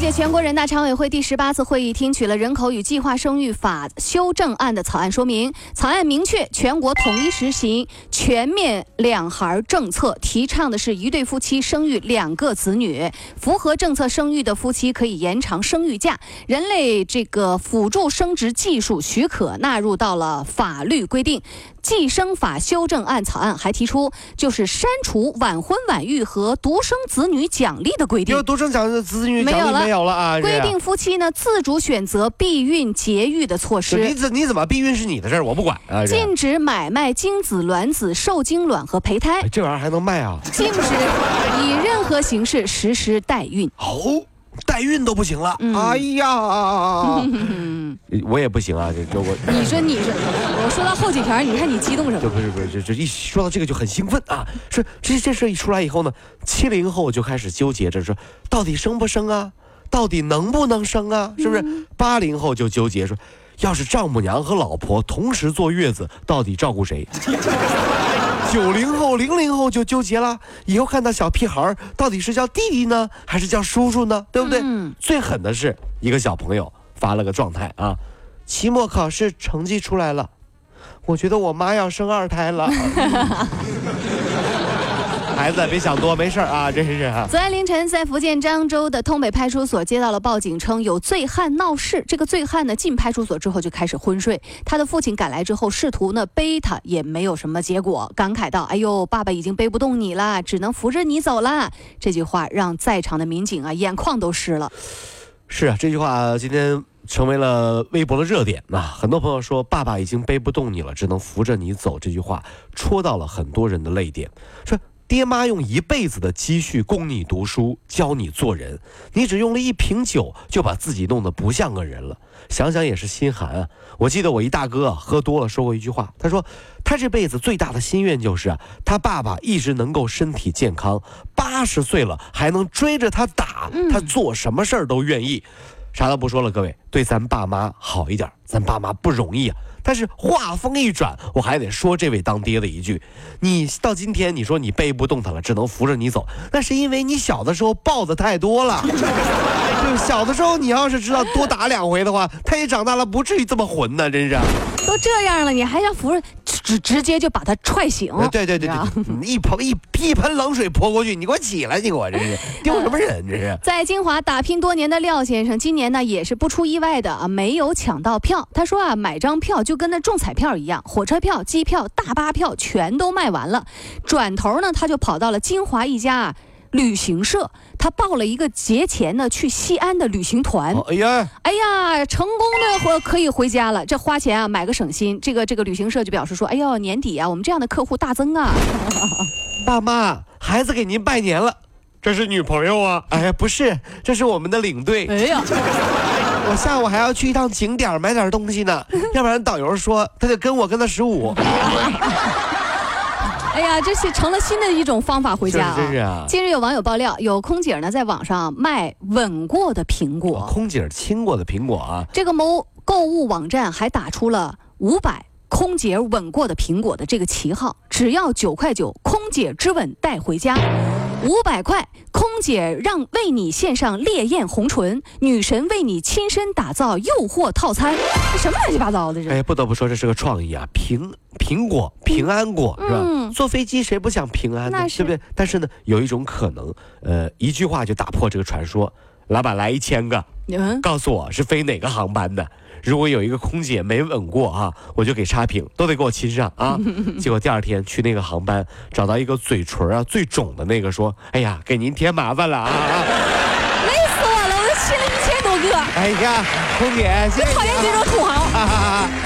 届全国人大常委会第十八次会议听取了《人口与计划生育法》修正案的草案说明。草案明确，全国统一实行全面两孩政策，提倡的是一对夫妻生育两个子女。符合政策生育的夫妻可以延长生育假。人类这个辅助生殖技术许可纳入到了法律规定。计生法修正案草案还提出，就是删除晚婚晚育和独生子女奖励的规定。有独生奖子女没有了，奖励没有了啊！规定夫妻呢自主选择避孕节育的措施你，怎你怎么避孕是你的事儿，我不管啊！禁止买卖精子、卵子、受精卵和胚胎哎，这玩意儿还能卖啊？禁止以任何形式实施代孕。哦，代孕都不行了。嗯哎呀，我也不行啊！这这我你说你说，我说到后几条，你看你激动什么？这不是不是，这这一说到这个就很兴奋啊！说这这事一出来以后呢，七零后就开始纠结着说，到底生不生啊？到底能不能生啊？是不是？八零后就纠结说，要是丈母娘和老婆同时坐月子，到底照顾谁？九零后、零零后就纠结了，以后看到小屁孩，到底是叫弟弟呢，还是叫叔叔呢？对不对？嗯最狠的是一个小朋友发了个状态啊，期末考试成绩出来了，我觉得我妈要生二胎了。孩子别想多，没事儿啊，真是啊。昨天凌晨，在福建漳州的通北派出所接到了报警，称有醉汉闹事。这个醉汉呢进派出所之后就开始昏睡，他的父亲赶来之后试图呢背他，也没有什么结果，感慨道：“哎呦，爸爸已经背不动你了，只能扶着你走了。”这句话让在场的民警啊眼眶都湿了。是啊，这句话今天成为了微博的热点呐、很多朋友说“爸爸已经背不动你了，只能扶着你走”，这句话戳到了很多人的泪点。说爹妈用一辈子的积蓄供你读书，教你做人，你只用了一瓶酒就把自己弄得不像个人了。想想也是心寒啊！我记得我一大哥啊，喝多了说过一句话，他说他这辈子最大的心愿就是啊，他爸爸一直能够身体健康，八十岁了还能追着他打，他做什么事儿都愿意。啥都不说了，各位，对咱爸妈好一点，咱爸妈不容易啊。但是话锋一转，我还得说这位当爹的一句：你到今天你说你背不动他了，只能扶着你走，那是因为你小的时候抱的太多了。就小的时候，你要是知道多打两回的话，他也长大了，不至于这么混呢，真是。都这样了，你还想扶着，直直接就把他踹醒？呃对对对对，嗯一盆一一盆冷水泼过去，你给我起来，你给我这是 丢什么人这是？在金华打拼多年的廖先生，今年呢也是不出意外的啊，没有抢到票。他说啊，买张票就跟那中彩票一样，火车票、机票、大巴票全都卖完了。转头呢，他就跑到了金华一家旅行社，他报了一个节前呢去西安的旅行团。哦哎呀，哎呀，成功的回可以回家了，这花钱啊买个省心。这个这个旅行社就表示说，哎呦，年底啊，我们这样的客户大增啊。爸妈，孩子给您拜年了。这是女朋友啊？哎呀，不是，这是我们的领队。哎呀，我下午还要去一趟景点买点东西呢，要不然导游说他得跟我跟他十五。哎呀，这是成了新的一种方法回家啊！是真是啊近日有网友爆料，有空姐呢在网上卖吻过的苹果，空姐亲过的苹果啊，这个某购物网站还打出了五百。空姐吻过的苹果的这个旗号，只要九块九，空姐之吻带回家；五百块，空姐让为你献上烈焰红唇，女神为你亲身打造诱惑套餐。这什么乱七八糟的这？哎，不得不说这是个创意啊，苹苹果平安果是吧？嗯坐飞机谁不想平安呢？对不对？但是呢，有一种可能，呃，一句话就打破这个传说。老板来一千个，嗯，告诉我是飞哪个航班的。如果有一个空姐没吻过啊，我就给差评，都得给我亲上啊。结果第二天去那个航班，找到一个嘴唇啊最肿的那个，说：“哎呀，给您添麻烦了啊啊！累死我了！我都亲了一千多个，哎呀，空姐，谢谢讨厌这种土豪。哈哈哈。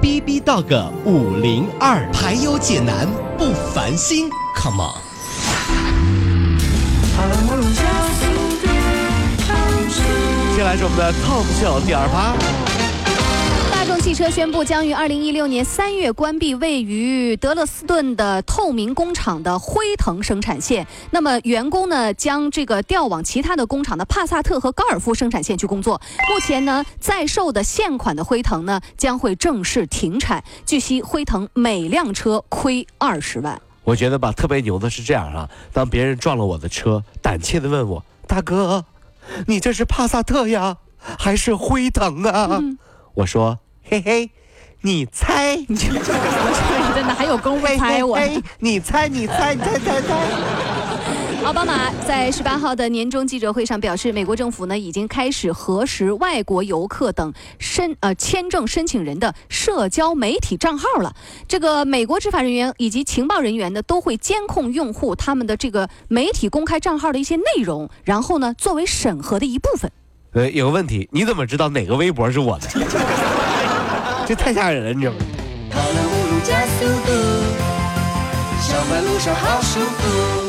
B B Dog 五零二，排忧解难不烦心，Come on。接下来是我们的 Top 秀第二趴。汽车宣布将于二零一六年三月关闭位于德勒斯顿的透明工厂的辉腾生产线。那么员工呢将这个调往其他的工厂的帕萨特和高尔夫生产线去工作。目前呢在售的现款的辉腾呢将会正式停产。据悉，辉腾每辆车亏二十万。我觉得吧，特别牛的是这样啊，当别人撞了我的车，胆怯的问我：“大哥，你这是帕萨特呀，还是辉腾啊？”我说：“嘿嘿，你猜，你这个人真的还有功夫猜我。嘿嘿嘿你猜，你猜，你猜，猜猜。”奥巴马在十八号的年终记者会上表示，美国政府呢已经开始核实外国游客等申呃签证申请人的社交媒体账号了。这个美国执法人员以及情报人员呢都会监控用户他们的这个媒体公开账号的一些内容，然后呢作为审核的一部分。呃，有个问题，你怎么知道哪个微博是我的？这太吓人了，你知道吗？跑了五路加速度，上班路上好舒服。